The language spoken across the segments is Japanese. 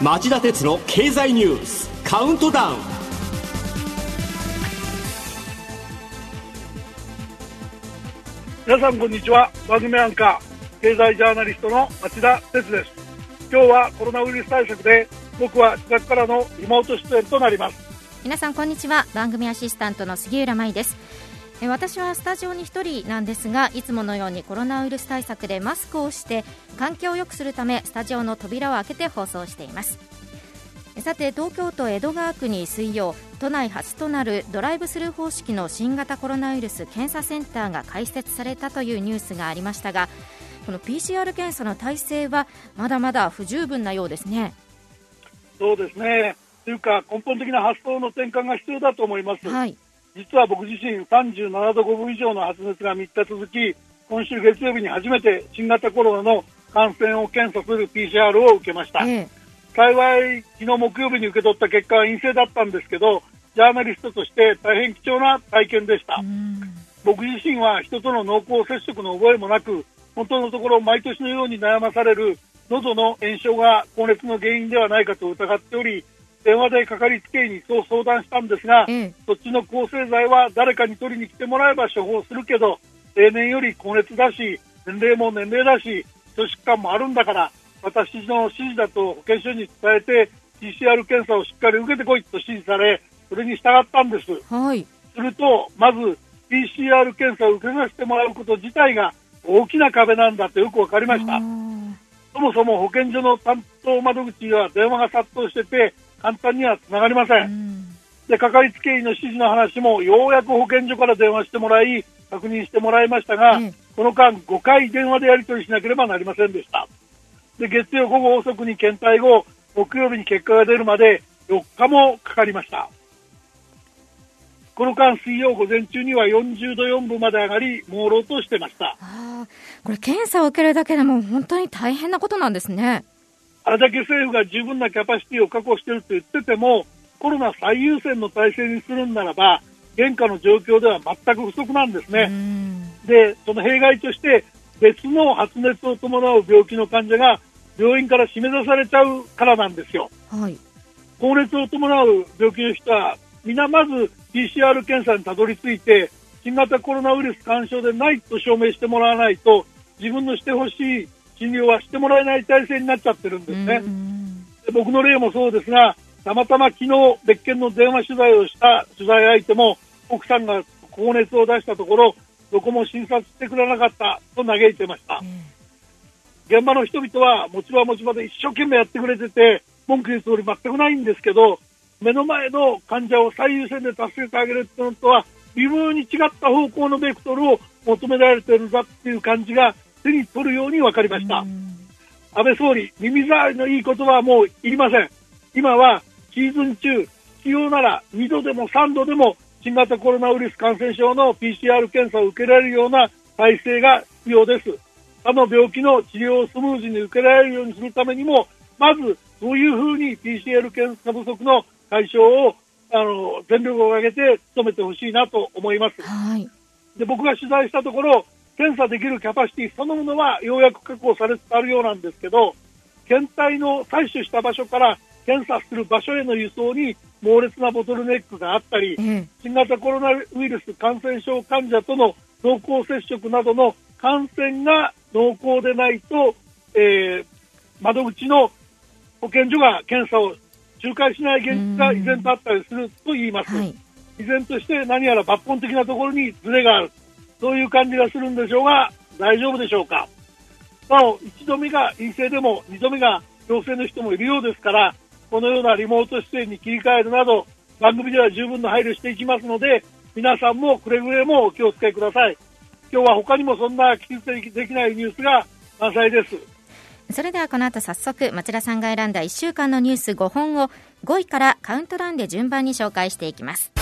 町田鉄の経済ニュースカウントダウン。皆さんこんにちは。番組アンカー経済ジャーナリストの町田鉄です。今日はコロナウイルス対策で僕は自宅からのリモート出演となります。皆さんこんにちは。番組アシスタントの杉浦舞です私はスタジオに1人なんですがいつものようにコロナウイルス対策でマスクをして環境を良くするためスタジオの扉を開けて放送しています。さて東京都江戸川区に水曜都内初となるドライブスルー方式の新型コロナウイルス検査センターが開設されたというニュースがありましたがこの PCR 検査の体制はまだまだ不十分なようですね。そうですね。というか根本的な発想の転換が必要だと思います、はい実は僕自身37度5分以上の発熱が3日続き今週月曜日に初めて新型コロナの感染を検査する PCR を受けました、ええ、幸い昨日木曜日に受け取った結果は陰性だったんですけどジャーナリストとして大変貴重な体験でした。僕自身は人との濃厚接触の覚えもなく本当のところ毎年のように悩まされる喉の炎症が高熱の原因ではないかと疑っており電話でかかりつけ医にそう相談したんですが、そっちの抗生剤は誰かに取りに来てもらえば処方するけど例年より高熱だし年齢も年齢だし基礎疾患もあるんだから私の指示だと保健所に伝えて PCR 検査をしっかり受けてこいと指示されそれに従ったんです、はい、するとまず PCR 検査を受けさせてもらうこと自体が大きな壁なんだとよく分かりました。そもそも保健所の担当窓口には電話が殺到してて簡単にはつながりません。で、かかりつけ医の指示の話もようやく保健所から電話してもらい、確認してもらいましたが、この間5回電話でやり取りしなければなりませんでした。で、月曜午後遅くに検体後、木曜日に結果が出るまで4日もかかりました。この間、水曜午前中には40度4分まで上がり、朦朧としてました。これ、検査を受けるだけでも本当に大変なことなんですね。あれだけ政府が十分なキャパシティを確保していると言ってても、コロナ最優先の体制にするんならば、現下の状況では全く不足なんですね。で、その弊害として、別の発熱を伴う病気の患者が病院から締め出されちゃうからなんですよ。はい、高熱を伴う病気の人は、皆まず PCR 検査にたどり着いて、新型コロナウイルス干渉でないと証明してもらわないと、自分のしてほしい診療はしてもらえない体制になっちゃってるんですね。で僕の例もそうですが、たまたま昨日別件の電話取材をした取材相手も奥さんが高熱を出したところどこも診察してくれなかったと嘆いてました、現場の人々は持ち場持ち場で一生懸命やってくれてて文句言うつもり全くないんですけど目の前の患者を最優先で助けてあげるっていうのとは微妙に違った方向のベクトルを求められてるんだっていう感じが手に取るように分かりました。安倍総理、耳障りのいい言葉はもういりません。今はシーズン中、必要なら2度でも3度でも新型コロナウイルス感染症の PCR 検査を受けられるような体制が必要です。他の病気の治療をスムーズに受けられるようにするためにも、まずそういうふうに PCR 検査不足の解消をあの全力を挙げて努めてほしいなと思います。はい、で僕が取材したところ、検査できるキャパシティそのものはようやく確保されつつあるようなんですけど、検体の採取した場所から検査する場所への輸送に猛烈なボトルネックがあったり、うん、新型コロナウイルス感染症患者との濃厚接触などの感染が濃厚でないと、えー、窓口の保健所が検査を仲介しない現実が依然とあったりすると言います。はい、依然として何やら抜本的なところにズレがある。そういう感じがするんでしょうが、大丈夫でしょうか。なお、1度目が陰性でも2度目が陽性の人もいるようですから、このようなリモート出演に切り替えるなど、番組では十分な配慮していきますので、皆さんもくれぐれもお気をつけください。今日は他にもそんな記述できないニュースが満載です。それではこの後早速、町田さんが選んだ1週間のニュース5本を5位からカウントダウンで順番に紹介していきます。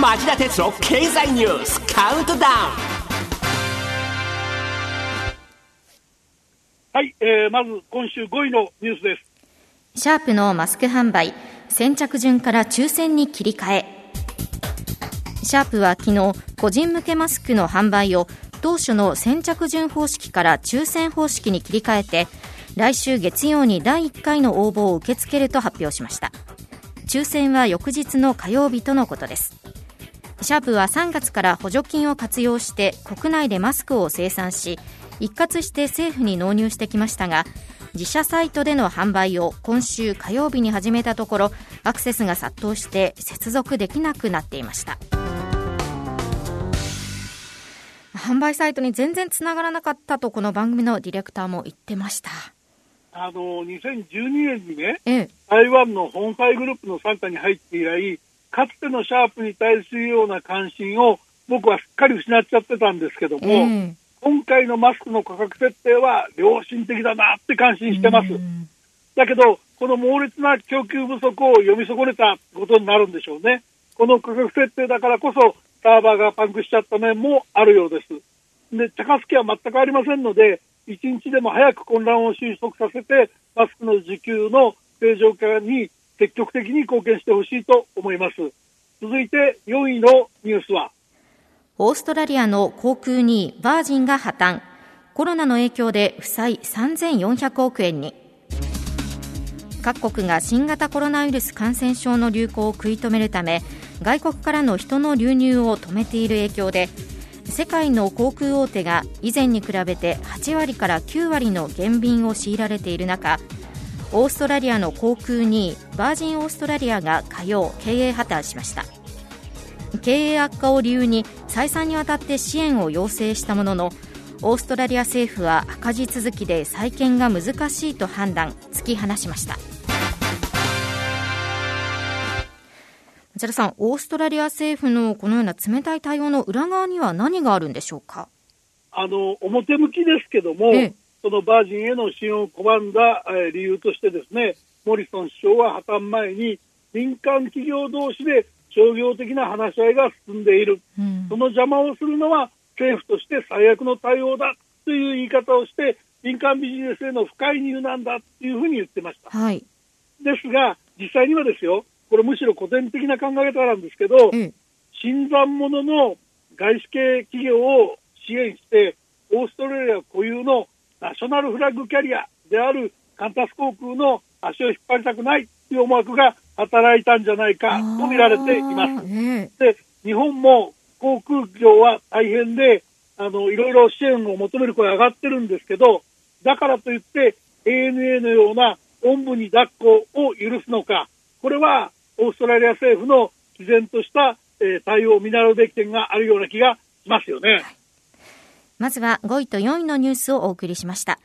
町田哲郎経済ニュースカウントダウンはい、えー、まず今週5位のニュースです。シャープのマスク販売先着順から抽選に切り替え。シャープは昨日個人向けマスクの販売を当初の先着順方式から抽選方式に切り替えて来週月曜に第1回の応募を受け付けると発表しました。抽選は翌日の火曜日とのことですシャープは3月から補助金を活用して国内でマスクを生産し一括して政府に納入してきましたが自社サイトでの販売を今週火曜日に始めたところアクセスが殺到して接続できなくなっていました。販売サイトに全然つながらなかったとこの番組のディレクターも言ってました。あの2012年にね、ええ、台湾の本サイグループの傘下に入って以来かつてのシャープに対するような関心を僕はすっかり失っちゃってたんですけども、え今回のマスクの価格設定は良心的だなって感心してます。だけど、この猛烈な供給不足を読み損ねたことになるんでしょうね。この価格設定だからこそ、サーバーがパンクしちゃった面もあるようです。で、高槻は全くありませんので、一日でも早く混乱を収束させて、マスクの需給の正常化に積極的に貢献してほしいと思います。続いて4位のニュースは、オーストラリアの航空2位バージンが破綻。コロナの影響で負債3400億円に。各国が新型コロナウイルス感染症の流行を食い止めるため外国からの人の流入を止めている影響で世界の航空大手が以前に比べて8割から9割の減便を強いられている中オーストラリアの航空2位バージンオーストラリアが火曜経営破綻しました。経営悪化を理由に再三にわたって支援を要請したもののオーストラリア政府は赤字続きで再建が難しいと判断突き放しました。内田さんオーストラリア政府のこのような冷たい対応の裏側には何があるんでしょうか？あの表向きですけども、そのバージンへの支援を拒んだ、えー、理由としてですねモリソン首相は破綻前に民間企業同士で商業的な話し合いが進んでいる、うん、その邪魔をするのは政府として最悪の対応だという言い方をして民間ビジネスへの不介入なんだというふうに言ってました。はい、ですが、実際にはですよ、これむしろ古典的な考え方なんですけど、うん、新参者の外資系企業を支援して、オーストラリア固有のナショナルフラッグキャリアであるカンタス航空の足を引っ張りたくないという思惑が働いたんじゃないかと見られています。で日本も航空業は大変であのいろいろ支援を求める声上がってるんですけどだからといって ANA のようなおんぶに抱っこを許すのかこれはオーストラリア政府の毅然とした、えー、対応を見習うべき点があるような気がしますよね、はい、まずは5位と4位のニュースをお送りしました。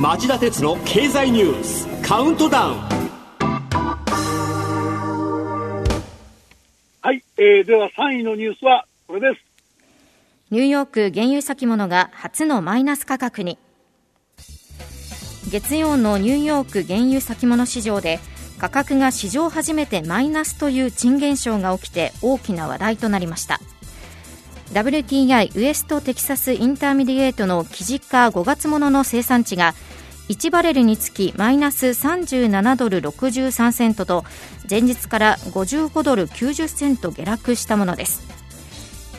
町田鉄の経済ニュースカウントダウン。はい、えー、では3位のニュースはこれです。ニューヨーク原油先物が初のマイナス価格に。月曜のニューヨーク原油先物市場で価格が史上初めてマイナスという珍現象が起きて大きな話題となりました。WTI West Texas Intermediate の期近5月ものの清算値が1バレルにつきマイナス37ドル63セントと前日から55ドル90セント下落したものです。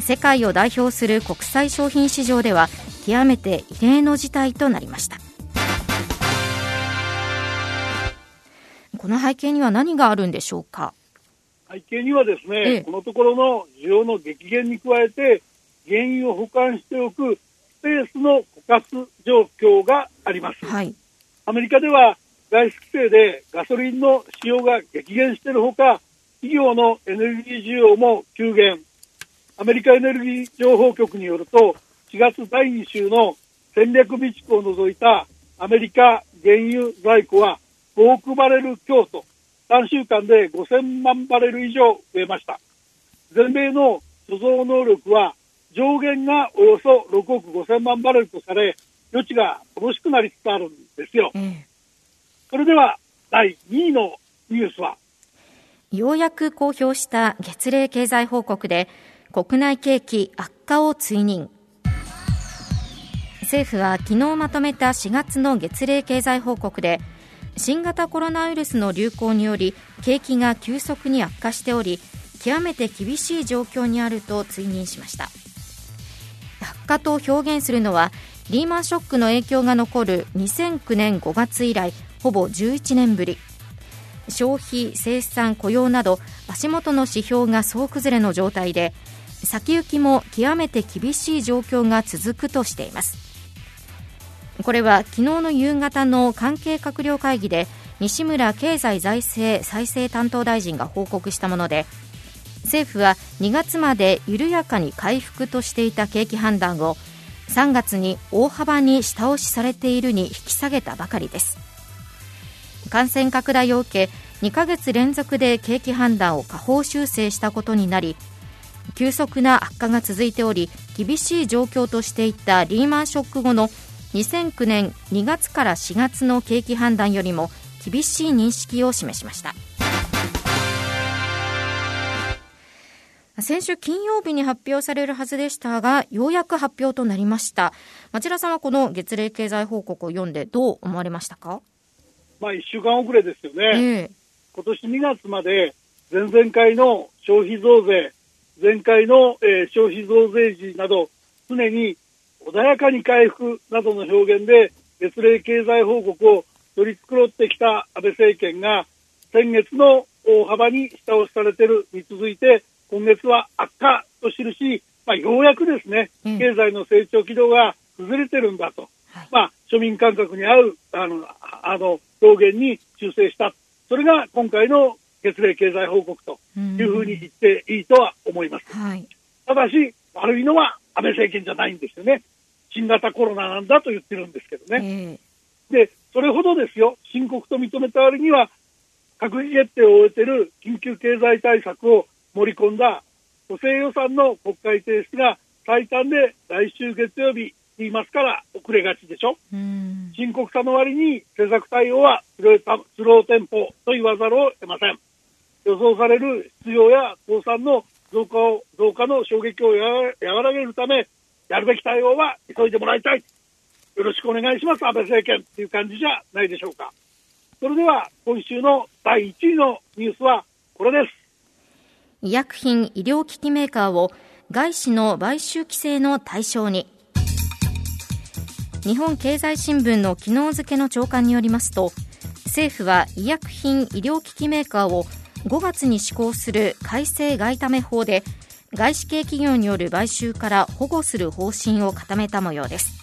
世界を代表する国際商品市場では極めて異例の事態となりました。この背景には何があるんでしょうか？背景にはですね、ええ、このところの需要の激減に加えて、原油を保管しておくスペースの枯渇状況があります。はい、アメリカでは外出規制でガソリンの使用が激減しているほか、企業のエネルギー需要も急減。アメリカエネルギー情報局によると、4月第2週の戦略備蓄を除いたアメリカ原油在庫は5億バレル強と3週間で5000万バレル以上増えました。全米の貯蔵能力は上限がおよそ6億5000万バレルとされ、余地が乏しくなりつつあるんですよ。それでは第2位のニュースは？ようやく公表した月例経済報告で国内景気悪化を追認政府は昨日まとめた4月の月例経済報告で新型コロナウイルスの流行により景気が急速に悪化しており極めて厳しい状況にあると追認しました。悪化と表現するのはリーマンショックの影響が残る2009年5月以来ほぼ11年ぶり。消費、生産、雇用など足元の指標が総崩れの状態で先行きも極めて厳しい状況が続くとしています。これは昨日の夕方の関係閣僚会議で西村経済財政再生担当大臣が報告したもので政府は2月まで緩やかに回復としていた景気判断を3月に大幅に下押しされているに引き下げたばかりです。感染拡大を受け2ヶ月連続で景気判断を下方修正したことになり急速な悪化が続いており厳しい状況としていたリーマンショック後の2009年2月から4月の景気判断よりも厳しい認識を示しました。先週金曜日に発表されるはずでしたがようやく発表となりました。町田さんはこの月例経済報告を読んでどう思われましたか？まあ1週間遅れですよね、ええ、今年2月まで前々回の消費増税前回の、えー、消費増税時など常に穏やかに回復などの表現で月例経済報告を取り繕ってきた安倍政権が先月の大幅に下押しされているに続いて今月は悪化と記し、まあ、ようやくですね、経済の成長軌道が崩れてるんだと、はい、まあ、庶民感覚に合うあのあの表現に修正した、それが今回の月例経済報告というふうに言っていいとは思います。はい、ただし、悪いのは安倍政権じゃないんですよね。新型コロナなんだと言ってるんですけどね。えー、で、それほどですよ、深刻と認めた割には、閣議決定を終えている緊急経済対策を盛り込んだ補正予算の国会提出が最短で来週月曜日言いますから遅れがちでしょ。深刻さの割に政策対応はスローテンポと言わざるを得ません。予想される必要や倒産の増加を増加の衝撃を和らげるため、やるべき対応は急いでもらいたい。よろしくお願いします、安倍政権という感じじゃないでしょうか。それでは、今週の第1位のニュースはこれです。医薬品医療機器メーカーを外資の買収規制の対象に日本経済新聞の昨日付の長官によりますと政府は医薬品医療機器メーカーを5月に施行する改正外為法で外資系企業による買収から保護する方針を固めた模様です。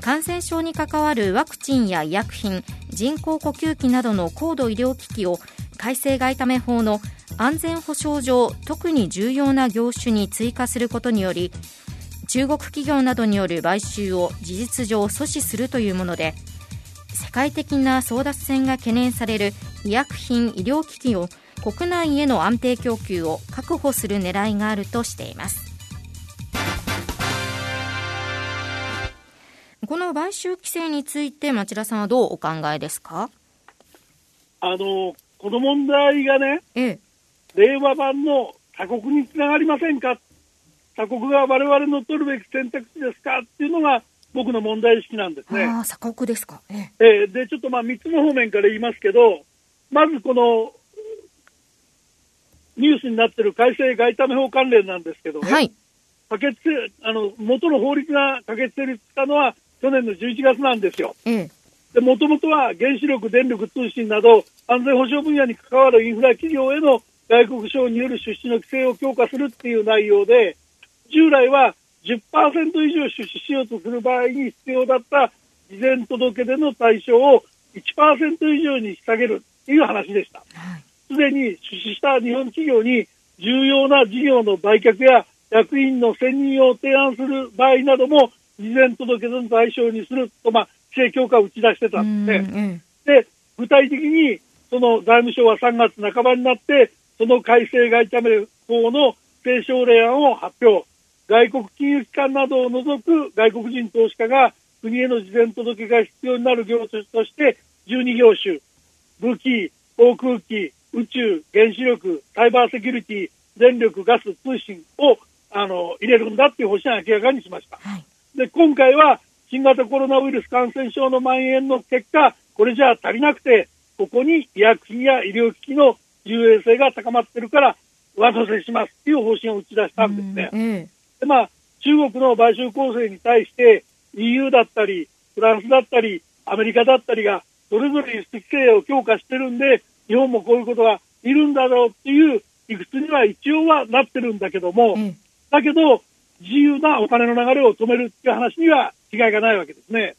感染症に関わるワクチンや医薬品人工呼吸器などの高度医療機器を改正外為法の安全保障上特に重要な業種に追加することにより中国企業などによる買収を事実上阻止するというもので世界的な争奪戦が懸念される医薬品医療機器を国内への安定供給を確保する狙いがあるとしています。この買収規制について町田さんはどうお考えですか？あのこの問題がね、ええ、令和版の鎖国につながりませんか、鎖国が我々の取るべき選択肢ですか？っていうのが僕の問題意識なんですね。あ鎖国ですか、ええ。ー、でちょっとまあ3つの方面から言いますけど、まずこのニュースになっている改正外為法関連なんですけどね、はい、可決あの元の法律が可決成立したのは去年の11月なんですよ。もともとは原子力、電力、通信など安全保障分野に関わるインフラ企業への外国商による出資の規制を強化するっていう内容で、従来は10%以上出資しようとする場合に必要だった事前届での対象を1%以上に引き下げるっていう話でした。す、で、に出資した日本企業に重要な事業の売却や役員の選任を提案する場合なども事前届の対象にすると、まあ、規制強化を打ち出してたんですね。で、具体的にその財務省は3月半ばになって、その改正外為法の提唱例案を発表。外国金融機関などを除く外国人投資家が国への事前届が必要になる業種として12業種、武器、航空機、宇宙、原子力、サイバーセキュリティ、電力、ガス、通信をあの入れるんだっていう方針を明らかにしました。はい、で、今回は新型コロナウイルス感染症の蔓延の結果、これじゃ足りなくて、ここに医薬品や医療機器の重要性が高まってるから、上乗せしますっていう方針を打ち出したんですね。うん、でまあ、中国の買収構成に対して EU だったり、フランスだったり、アメリカだったりが、それぞれ輸出規制を強化してるんで、日本もこういうことがいるんだろうっていう理屈には一応はなってるんだけども、うん、だけど、自由なお金の流れを止めるっていう話には違いがないわけですね。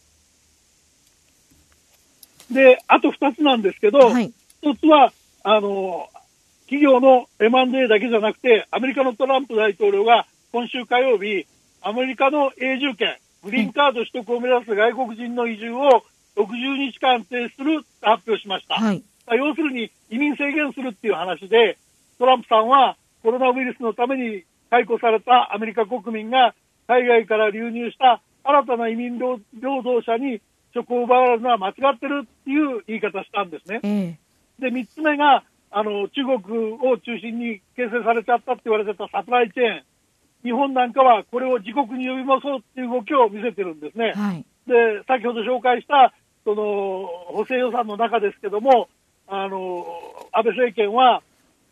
で、あと2つなんですけど、はい、1つは、あの、企業の M&A だけじゃなくて、アメリカのトランプ大統領が今週火曜日、アメリカの永住権、グリーンカード取得を目指す外国人の移住を60日間停止すると発表しました。はい、要するに移民制限するっていう話で、トランプさんはコロナウイルスのために解雇されたアメリカ国民が海外から流入した新たな移民労働者に職を奪われるのは間違ってるっていう言い方したんですね。で、3つ目が、あの、中国を中心に形成されちゃったって言われてたサプライチェーン。日本なんかはこれを自国に呼び戻そうっていう動きを見せてるんですね。はい、で、先ほど紹介した、その、補正予算の中ですけども、あの、安倍政権は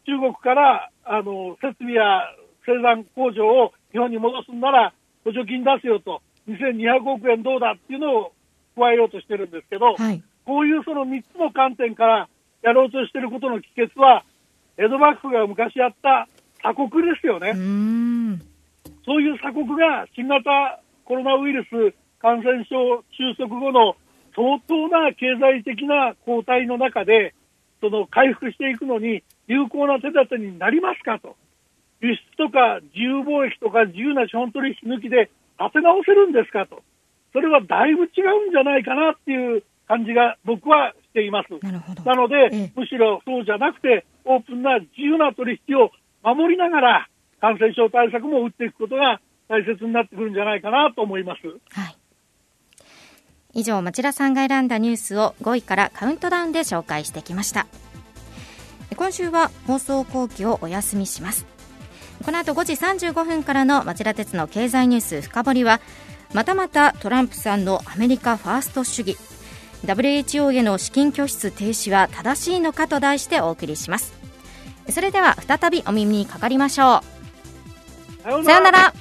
中国から、あの、設備や生産工場を日本に戻すんなら補助金出すよと、2200億円どうだっていうのを加えようとしてるんですけど、はい、こういうその3つの観点からやろうとしていることの帰結は、江戸幕府が昔やった鎖国ですよね。そういう鎖国が新型コロナウイルス感染症収束後の相当な経済的な後退の中で、その回復していくのに有効な手立てになりますかと。輸出とか自由貿易とか自由な資本取引抜きで立て直せるんですかと。それはだいぶ違うんじゃないかなっていう感じが僕はしています。なので、ええ、むしろそうじゃなくて、オープンな自由な取引を守りながら、感染症対策も打っていくことが大切になってくるんじゃないかなと思います。はい以上、町田さんが選んだニュースを5位からカウントダウンで紹介してきました。今週は放送後期をお休みします。この後5時35分からの町田鉄の経済ニュース深掘りは、またまたトランプさんのアメリカファースト主義 WHO への資金拠出停止は正しいのかと題してお送りしますそれでは再びお耳にかかりましょうさようなら